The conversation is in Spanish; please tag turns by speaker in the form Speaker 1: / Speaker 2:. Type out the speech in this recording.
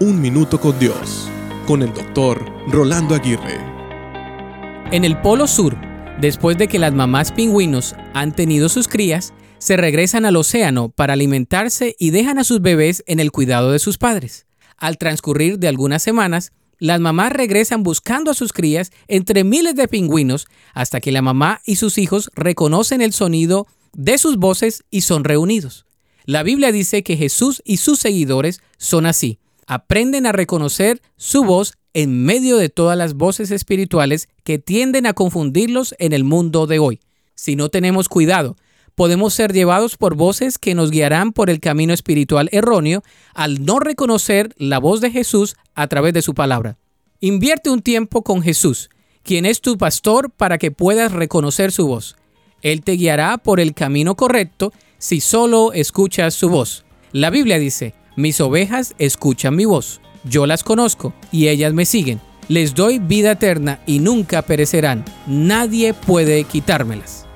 Speaker 1: Un Minuto con Dios, con el doctor Rolando Aguirre.
Speaker 2: En el Polo Sur, después de que las mamás pingüinos han tenido sus crías, se regresan al océano para alimentarse y dejan a sus bebés en el cuidado de sus padres. Al transcurrir de algunas semanas, las mamás regresan buscando a sus crías entre miles de pingüinos hasta que la mamá y sus hijos reconocen el sonido de sus voces y son reunidos. La Biblia dice que Jesús y sus seguidores son así. Aprenden a reconocer su voz en medio de todas las voces espirituales que tienden a confundirlos en el mundo de hoy. Si no tenemos cuidado, podemos ser llevados por voces que nos guiarán por el camino espiritual erróneo al no reconocer la voz de Jesús a través de su palabra. Invierte un tiempo con Jesús, quien es tu pastor para que puedas reconocer su voz. Él te guiará por el camino correcto si solo escuchas su voz. La Biblia dice, mis ovejas escuchan mi voz, yo las conozco y ellas me siguen. Les doy vida eterna y nunca perecerán. Nadie puede quitármelas.